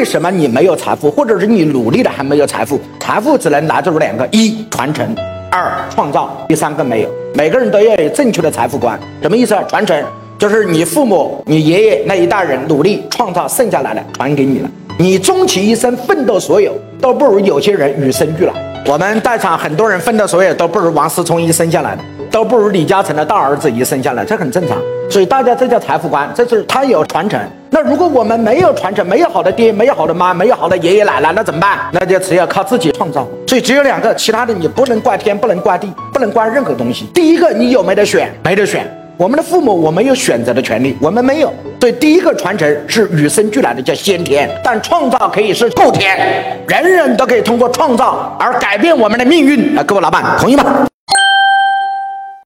为什么你没有财富，或者是你努力的还没有财富？财富只能来自于两个：一传承，二创造。第三个没有。每个人都要有正确的财富观，什么意思啊？传承就是你父母、你爷爷那一代人努力创造剩下来的，传给你了。你终其一生奋斗所有，都不如有些人与生俱来。我们在场很多人奋斗所有，都不如王思聪一生下来的。都不如李嘉诚的大儿子一生下来，这很正常。所以大家这叫财富观，这是他有传承。那如果我们没有传承，没有好的爹，没有好的妈，没有好的爷爷奶奶，那怎么办？那就只有靠自己创造。所以只有两个，其他的你不能怪天，不能怪地，不能怪任何东西。第一个，你有没得选？没得选。我们的父母，我们有选择的权利，我们没有。所以第一个传承是与生俱来的，叫先天。但创造可以是后天，人人都可以通过创造而改变我们的命运。啊，各位老板，同意吗？